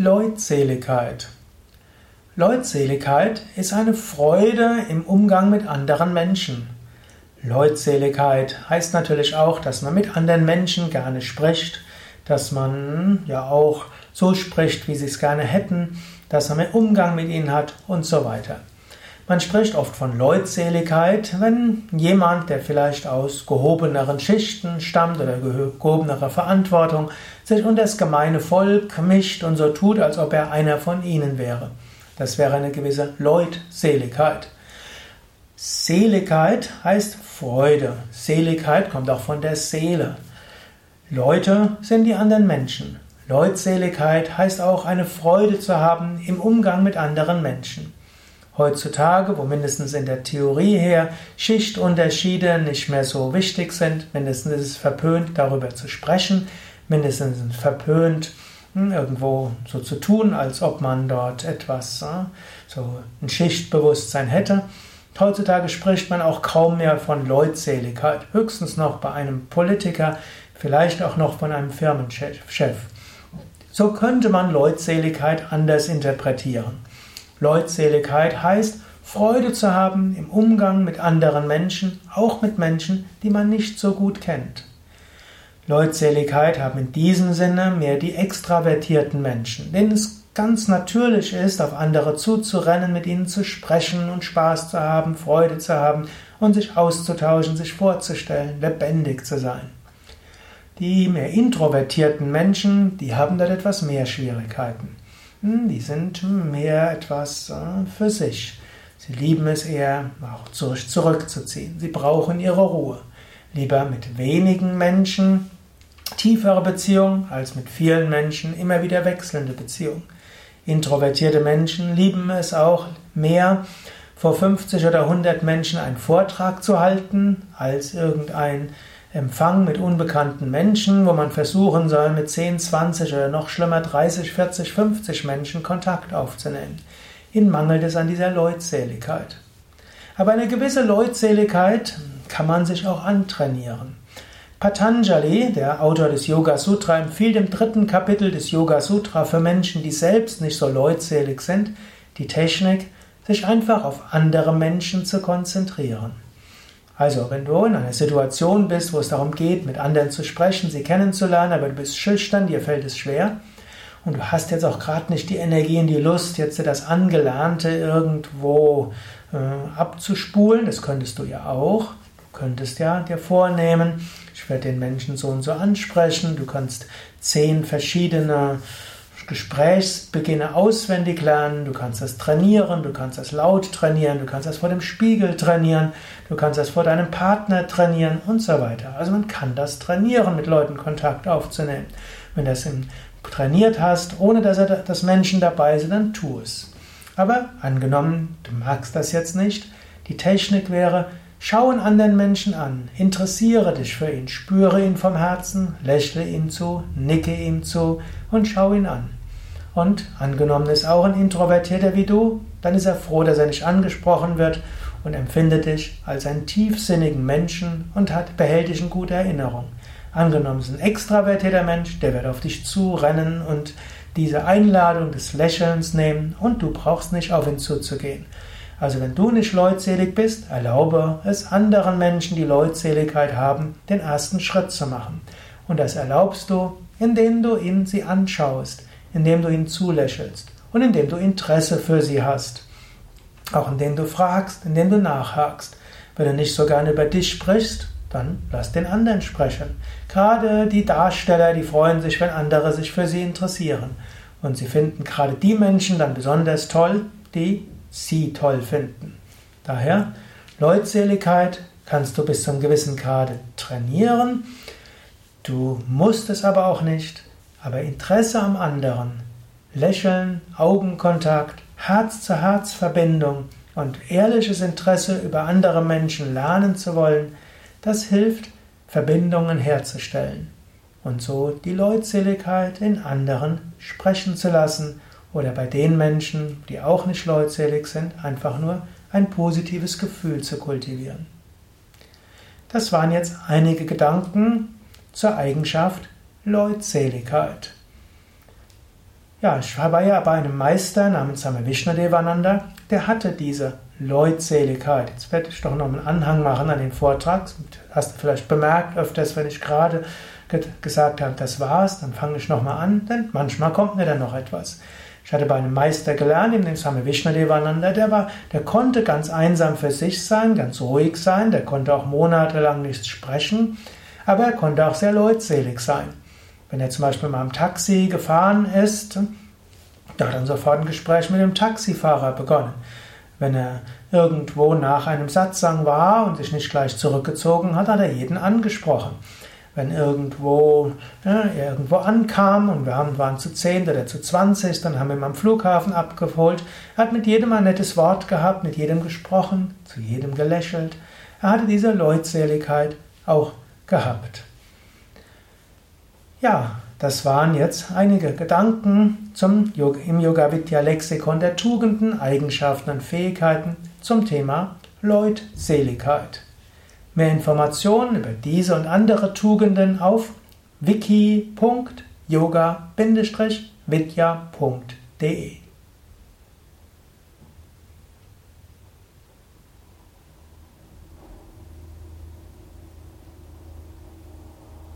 Leutseligkeit. Leutseligkeit ist eine Freude im Umgang mit anderen Menschen. Leutseligkeit heißt natürlich auch, dass man mit anderen Menschen gerne spricht, dass man ja auch so spricht, wie sie es gerne hätten, dass man einen Umgang mit ihnen hat und so weiter. Man spricht oft von Leutseligkeit, wenn jemand, der vielleicht aus gehobeneren Schichten stammt oder gehobenerer Verantwortung, sich unter das gemeine Volk mischt und so tut, als ob er einer von ihnen wäre. Das wäre eine gewisse Leutseligkeit. Seligkeit heißt Freude. Seligkeit kommt auch von der Seele. Leute sind die anderen Menschen. Leutseligkeit heißt auch eine Freude zu haben im Umgang mit anderen Menschen. Heutzutage, wo mindestens in der Theorie her Schichtunterschiede nicht mehr so wichtig sind, mindestens ist es verpönt, darüber zu sprechen, mindestens ist es verpönt, hm, irgendwo so zu tun, als ob man dort etwas, so ein Schichtbewusstsein hätte. Heutzutage spricht man auch kaum mehr von Leutseligkeit, höchstens noch bei einem Politiker, vielleicht auch noch von einem Firmenchef. So könnte man Leutseligkeit anders interpretieren. Leutseligkeit heißt, Freude zu haben im Umgang mit anderen Menschen, auch mit Menschen, die man nicht so gut kennt. Leutseligkeit haben in diesem Sinne mehr die extravertierten Menschen, denen es ganz natürlich ist, auf andere zuzurennen, mit ihnen zu sprechen und Spaß zu haben, Freude zu haben und sich auszutauschen, sich vorzustellen, lebendig zu sein. Die mehr introvertierten Menschen, die haben dort etwas mehr Schwierigkeiten. Die sind mehr etwas äh, für sich. Sie lieben es eher, auch zurückzuziehen. Sie brauchen ihre Ruhe. Lieber mit wenigen Menschen tiefere Beziehungen als mit vielen Menschen immer wieder wechselnde Beziehungen. Introvertierte Menschen lieben es auch mehr, vor 50 oder 100 Menschen einen Vortrag zu halten, als irgendein Empfang mit unbekannten Menschen, wo man versuchen soll, mit 10, 20 oder noch schlimmer 30, 40, 50 Menschen Kontakt aufzunehmen. Ihnen mangelt es an dieser Leutseligkeit. Aber eine gewisse Leutseligkeit kann man sich auch antrainieren. Patanjali, der Autor des Yoga Sutra, empfiehlt im dritten Kapitel des Yoga Sutra für Menschen, die selbst nicht so leutselig sind, die Technik, sich einfach auf andere Menschen zu konzentrieren. Also, wenn du in einer Situation bist, wo es darum geht, mit anderen zu sprechen, sie kennenzulernen, aber du bist schüchtern, dir fällt es schwer und du hast jetzt auch gerade nicht die Energie und die Lust, jetzt das Angelernte irgendwo äh, abzuspulen, das könntest du ja auch. Du könntest ja dir vornehmen, ich werde den Menschen so und so ansprechen, du kannst zehn verschiedene Gesprächsbeginne auswendig lernen, du kannst das trainieren, du kannst das laut trainieren, du kannst das vor dem Spiegel trainieren, du kannst das vor deinem Partner trainieren und so weiter. Also man kann das trainieren, mit Leuten Kontakt aufzunehmen. Wenn du das trainiert hast, ohne dass, er, dass Menschen dabei sind, dann tu es. Aber angenommen, du magst das jetzt nicht, die Technik wäre, schau einen anderen Menschen an, interessiere dich für ihn, spüre ihn vom Herzen, lächle ihm zu, nicke ihm zu und schau ihn an. Und angenommen ist auch ein Introvertierter wie du, dann ist er froh, dass er nicht angesprochen wird und empfindet dich als einen tiefsinnigen Menschen und hat, behält dich in guter Erinnerung. Angenommen ist ein extravertierter Mensch, der wird auf dich zurennen und diese Einladung des Lächelns nehmen und du brauchst nicht auf ihn zuzugehen. Also wenn du nicht leutselig bist, erlaube es anderen Menschen, die Leutseligkeit haben, den ersten Schritt zu machen. Und das erlaubst du, indem du ihn sie anschaust, indem du ihnen zulächelst und indem du Interesse für sie hast. Auch indem du fragst, indem du nachhakst. Wenn du nicht so gerne über dich sprichst, dann lass den anderen sprechen. Gerade die Darsteller, die freuen sich, wenn andere sich für sie interessieren. Und sie finden gerade die Menschen dann besonders toll, die sie toll finden. Daher, Leutseligkeit kannst du bis zu einem gewissen Grade trainieren. Du musst es aber auch nicht. Aber Interesse am anderen, Lächeln, Augenkontakt, Herz-zu-Herz-Verbindung und ehrliches Interesse über andere Menschen lernen zu wollen, das hilft, Verbindungen herzustellen und so die Leutseligkeit in anderen sprechen zu lassen oder bei den Menschen, die auch nicht leutselig sind, einfach nur ein positives Gefühl zu kultivieren. Das waren jetzt einige Gedanken zur Eigenschaft Leutseligkeit. Ja, ich war ja bei einem Meister namens Same Vishnadevananda, der hatte diese Leutseligkeit. Jetzt werde ich doch noch einen Anhang machen an den Vortrag. Hast du vielleicht bemerkt, öfters, wenn ich gerade gesagt habe, das war's, dann fange ich nochmal an, denn manchmal kommt mir dann noch etwas. Ich hatte bei einem Meister gelernt, dem Swami Vishnadevananda, der war, der konnte ganz einsam für sich sein, ganz ruhig sein, der konnte auch monatelang nichts sprechen, aber er konnte auch sehr leutselig sein. Wenn er zum Beispiel mal im Taxi gefahren ist, da hat er sofort ein Gespräch mit dem Taxifahrer begonnen. Wenn er irgendwo nach einem Satzang war und sich nicht gleich zurückgezogen hat, hat er jeden angesprochen. Wenn irgendwo, ja, er irgendwo ankam und wir waren zu 10 oder zu 20, dann haben wir ihn am Flughafen abgeholt. Er hat mit jedem ein nettes Wort gehabt, mit jedem gesprochen, zu jedem gelächelt. Er hatte diese Leutseligkeit auch gehabt. Ja, das waren jetzt einige Gedanken zum im Yoga Vidya Lexikon der Tugenden, Eigenschaften und Fähigkeiten zum Thema Leutseligkeit. Mehr Informationen über diese und andere Tugenden auf wiki.yoga-vidya.de